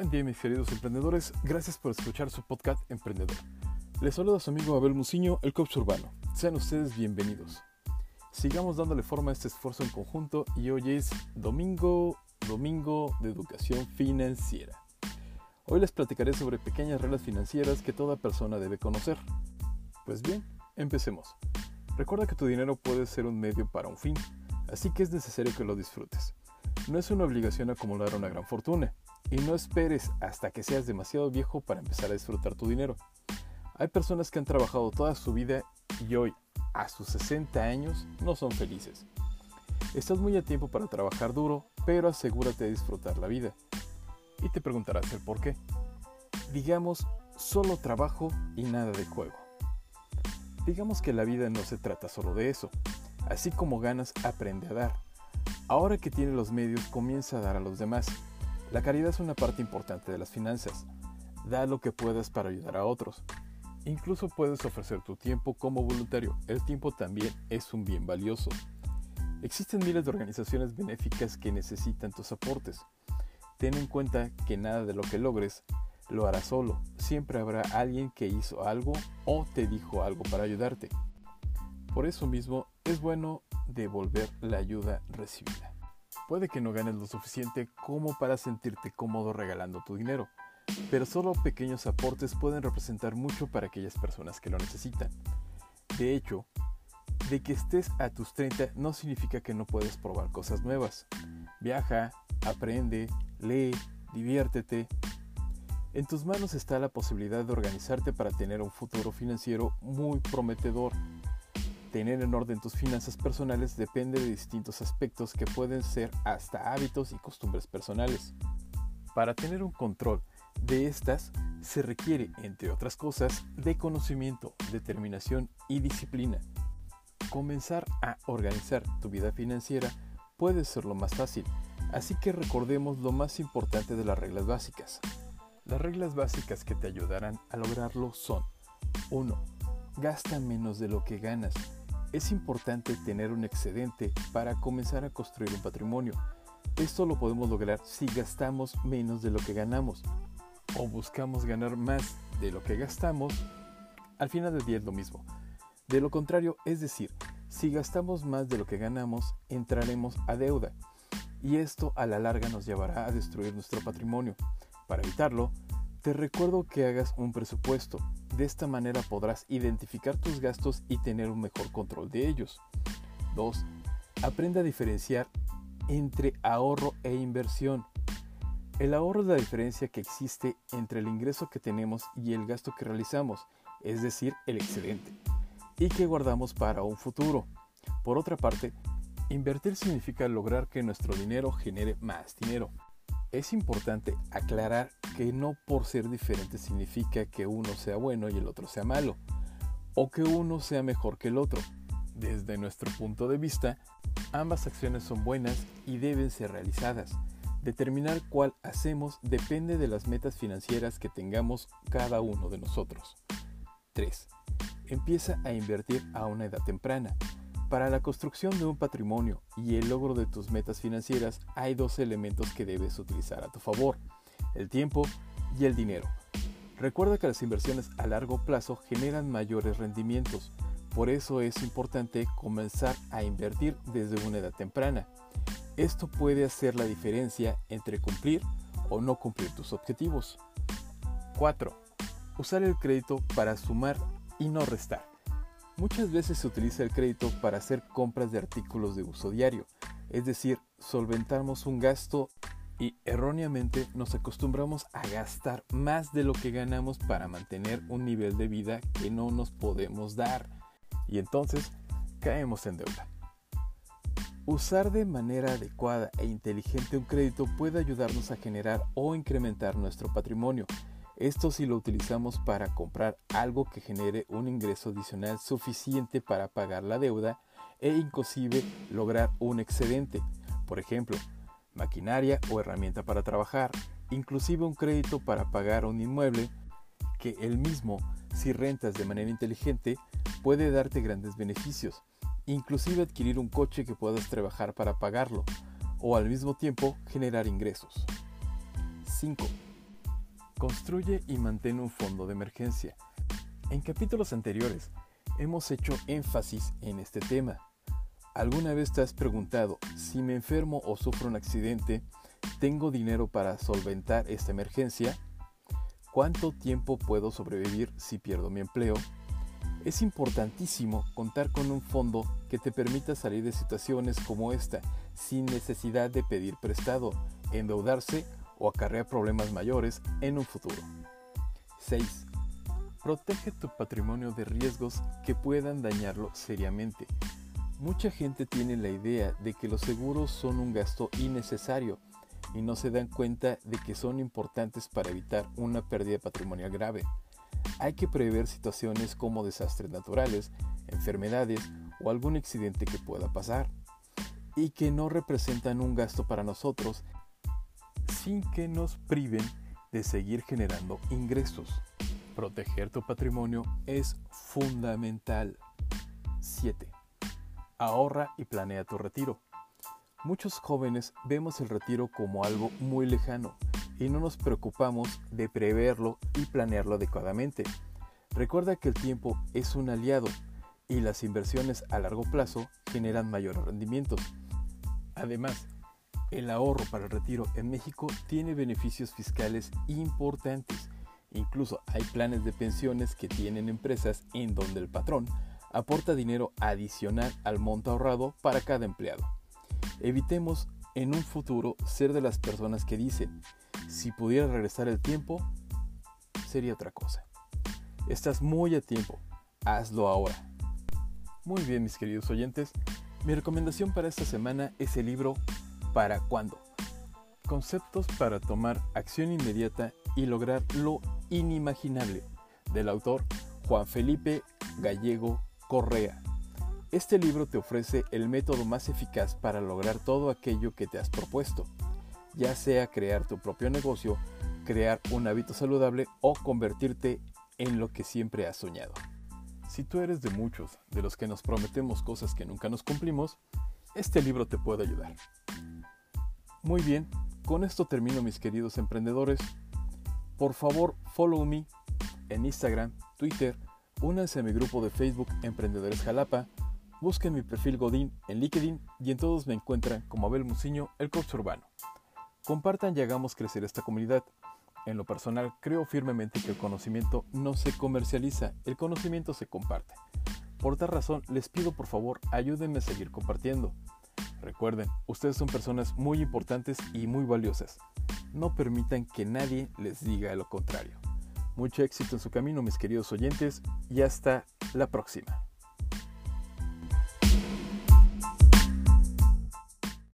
Buen día mis queridos emprendedores, gracias por escuchar su podcast Emprendedor. Les saluda a su amigo Abel Muciño, el coach urbano. Sean ustedes bienvenidos. Sigamos dándole forma a este esfuerzo en conjunto y hoy es domingo, domingo de educación financiera. Hoy les platicaré sobre pequeñas reglas financieras que toda persona debe conocer. Pues bien, empecemos. Recuerda que tu dinero puede ser un medio para un fin, así que es necesario que lo disfrutes. No es una obligación acumular una gran fortuna, y no esperes hasta que seas demasiado viejo para empezar a disfrutar tu dinero. Hay personas que han trabajado toda su vida y hoy, a sus 60 años, no son felices. Estás muy a tiempo para trabajar duro, pero asegúrate de disfrutar la vida. Y te preguntarás el por qué. Digamos, solo trabajo y nada de juego. Digamos que la vida no se trata solo de eso. Así como ganas, aprende a dar. Ahora que tienes los medios, comienza a dar a los demás. La caridad es una parte importante de las finanzas. Da lo que puedas para ayudar a otros. Incluso puedes ofrecer tu tiempo como voluntario. El tiempo también es un bien valioso. Existen miles de organizaciones benéficas que necesitan tus aportes. Ten en cuenta que nada de lo que logres lo harás solo. Siempre habrá alguien que hizo algo o te dijo algo para ayudarte. Por eso mismo es bueno devolver la ayuda recibida. Puede que no ganes lo suficiente como para sentirte cómodo regalando tu dinero, pero solo pequeños aportes pueden representar mucho para aquellas personas que lo necesitan. De hecho, de que estés a tus 30 no significa que no puedes probar cosas nuevas. Viaja, aprende, lee, diviértete. En tus manos está la posibilidad de organizarte para tener un futuro financiero muy prometedor. Tener en orden tus finanzas personales depende de distintos aspectos que pueden ser hasta hábitos y costumbres personales. Para tener un control de estas se requiere, entre otras cosas, de conocimiento, determinación y disciplina. Comenzar a organizar tu vida financiera puede ser lo más fácil, así que recordemos lo más importante de las reglas básicas. Las reglas básicas que te ayudarán a lograrlo son 1. Gasta menos de lo que ganas. Es importante tener un excedente para comenzar a construir un patrimonio. Esto lo podemos lograr si gastamos menos de lo que ganamos o buscamos ganar más de lo que gastamos. Al final del día es lo mismo. De lo contrario, es decir, si gastamos más de lo que ganamos, entraremos a deuda y esto a la larga nos llevará a destruir nuestro patrimonio. Para evitarlo, te recuerdo que hagas un presupuesto. De esta manera podrás identificar tus gastos y tener un mejor control de ellos. 2. Aprende a diferenciar entre ahorro e inversión. El ahorro es la diferencia que existe entre el ingreso que tenemos y el gasto que realizamos, es decir, el excedente, y que guardamos para un futuro. Por otra parte, invertir significa lograr que nuestro dinero genere más dinero. Es importante aclarar que no por ser diferente significa que uno sea bueno y el otro sea malo, o que uno sea mejor que el otro. Desde nuestro punto de vista, ambas acciones son buenas y deben ser realizadas. Determinar cuál hacemos depende de las metas financieras que tengamos cada uno de nosotros. 3. Empieza a invertir a una edad temprana. Para la construcción de un patrimonio y el logro de tus metas financieras hay dos elementos que debes utilizar a tu favor, el tiempo y el dinero. Recuerda que las inversiones a largo plazo generan mayores rendimientos, por eso es importante comenzar a invertir desde una edad temprana. Esto puede hacer la diferencia entre cumplir o no cumplir tus objetivos. 4. Usar el crédito para sumar y no restar. Muchas veces se utiliza el crédito para hacer compras de artículos de uso diario, es decir, solventamos un gasto y erróneamente nos acostumbramos a gastar más de lo que ganamos para mantener un nivel de vida que no nos podemos dar y entonces caemos en deuda. Usar de manera adecuada e inteligente un crédito puede ayudarnos a generar o incrementar nuestro patrimonio, esto si lo utilizamos para comprar algo que genere un ingreso adicional suficiente para pagar la deuda e inclusive lograr un excedente. Por ejemplo, maquinaria o herramienta para trabajar, inclusive un crédito para pagar un inmueble que el mismo, si rentas de manera inteligente, puede darte grandes beneficios, inclusive adquirir un coche que puedas trabajar para pagarlo, o al mismo tiempo generar ingresos. 5. Construye y mantén un fondo de emergencia. En capítulos anteriores hemos hecho énfasis en este tema. ¿Alguna vez te has preguntado si me enfermo o sufro un accidente, tengo dinero para solventar esta emergencia? ¿Cuánto tiempo puedo sobrevivir si pierdo mi empleo? Es importantísimo contar con un fondo que te permita salir de situaciones como esta sin necesidad de pedir prestado, endeudarse o acarrear problemas mayores en un futuro. 6. Protege tu patrimonio de riesgos que puedan dañarlo seriamente. Mucha gente tiene la idea de que los seguros son un gasto innecesario y no se dan cuenta de que son importantes para evitar una pérdida patrimonial grave. Hay que prever situaciones como desastres naturales, enfermedades o algún accidente que pueda pasar y que no representan un gasto para nosotros sin que nos priven de seguir generando ingresos. Proteger tu patrimonio es fundamental. 7. Ahorra y planea tu retiro. Muchos jóvenes vemos el retiro como algo muy lejano y no nos preocupamos de preverlo y planearlo adecuadamente. Recuerda que el tiempo es un aliado y las inversiones a largo plazo generan mayores rendimientos. Además, el ahorro para el retiro en México tiene beneficios fiscales importantes. Incluso hay planes de pensiones que tienen empresas en donde el patrón aporta dinero adicional al monto ahorrado para cada empleado. Evitemos en un futuro ser de las personas que dicen, si pudiera regresar el tiempo, sería otra cosa. Estás muy a tiempo, hazlo ahora. Muy bien, mis queridos oyentes, mi recomendación para esta semana es el libro ¿Para cuándo? Conceptos para tomar acción inmediata y lograr lo inimaginable, del autor Juan Felipe Gallego Correa. Este libro te ofrece el método más eficaz para lograr todo aquello que te has propuesto ya sea crear tu propio negocio, crear un hábito saludable o convertirte en lo que siempre has soñado. Si tú eres de muchos de los que nos prometemos cosas que nunca nos cumplimos, este libro te puede ayudar. Muy bien, con esto termino mis queridos emprendedores. Por favor, follow me en Instagram, Twitter, únanse a mi grupo de Facebook Emprendedores Jalapa, busquen mi perfil Godín en LinkedIn y en todos me encuentran como Abel Muciño, el coach urbano. Compartan y hagamos crecer esta comunidad. En lo personal, creo firmemente que el conocimiento no se comercializa, el conocimiento se comparte. Por tal razón, les pido por favor ayúdenme a seguir compartiendo. Recuerden, ustedes son personas muy importantes y muy valiosas. No permitan que nadie les diga lo contrario. Mucho éxito en su camino, mis queridos oyentes, y hasta la próxima.